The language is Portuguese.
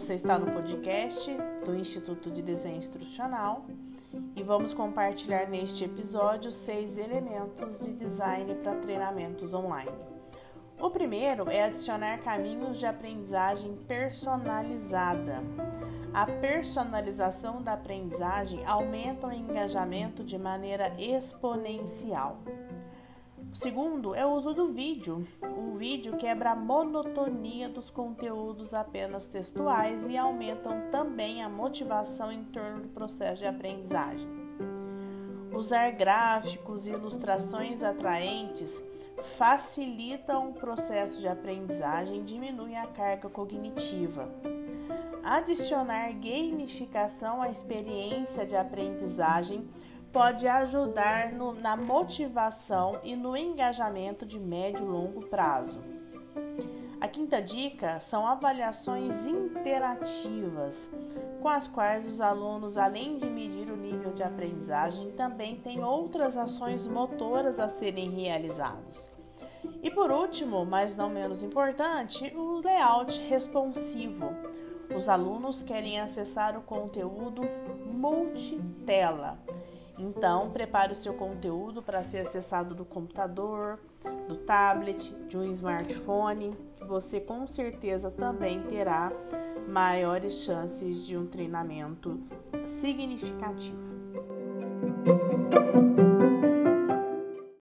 Você está no podcast do Instituto de Desenho Instrucional e vamos compartilhar neste episódio seis elementos de design para treinamentos online. O primeiro é adicionar caminhos de aprendizagem personalizada. A personalização da aprendizagem aumenta o engajamento de maneira exponencial. Segundo é o uso do vídeo. O vídeo quebra a monotonia dos conteúdos apenas textuais e aumentam também a motivação em torno do processo de aprendizagem. Usar gráficos e ilustrações atraentes facilitam o processo de aprendizagem e diminui a carga cognitiva. Adicionar gamificação à experiência de aprendizagem pode ajudar no, na motivação e no engajamento de médio e longo prazo. A quinta dica são avaliações interativas, com as quais os alunos, além de medir o nível de aprendizagem, também têm outras ações motoras a serem realizadas. E por último, mas não menos importante, o layout responsivo. Os alunos querem acessar o conteúdo multitela então, prepare o seu conteúdo para ser acessado do computador, do tablet, de um smartphone. Você com certeza também terá maiores chances de um treinamento significativo.